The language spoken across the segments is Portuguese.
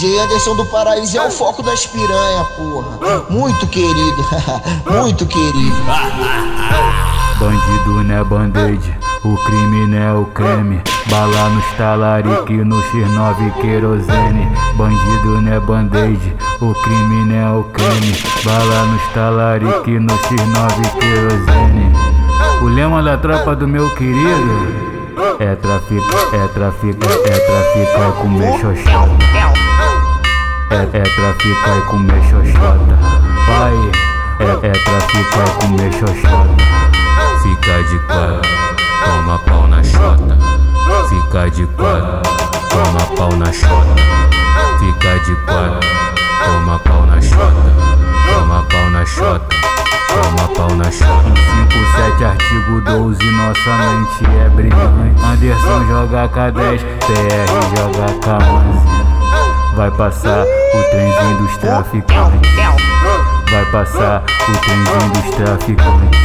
DJ Anderson do Paraíso é o foco das piranha, porra. Muito querido, muito querido. Bandido não é band-aid, o crime não é o creme. Bala no talarique, no X9 querosene. Bandido não é band-aid, o crime não é o creme. Bala no talarique, no X9 querosene. O lema da tropa do meu querido é trafica, é trafica, é trafica é comer xoxota. É, é trafica e comer xoxota. Vai, é, é trafica e comer xoxota. Fica de quatro, toma pau na chota. Fica de quatro, toma pau na chota. Fica de quatro, toma pau na chota. Toma pau na chota. Toma pau na chota. 57 artigo 12, nossa mente é brilhante. Anderson joga K10, PR joga K11. Vai passar o trenzinho dos traficantes. Vai passar o trenzinho dos traficantes.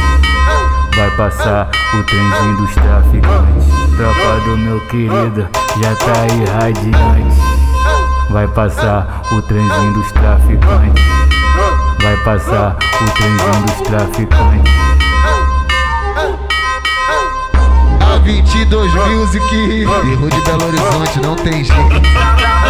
Vai passar o trenzinho dos traficantes. Tropa do meu querido, já tá aí radiante. Vai passar o trenzinho dos traficantes. Vai passar o trenzinho dos traficantes. A 22 Music, erro de Belo Horizonte, não tem jeito.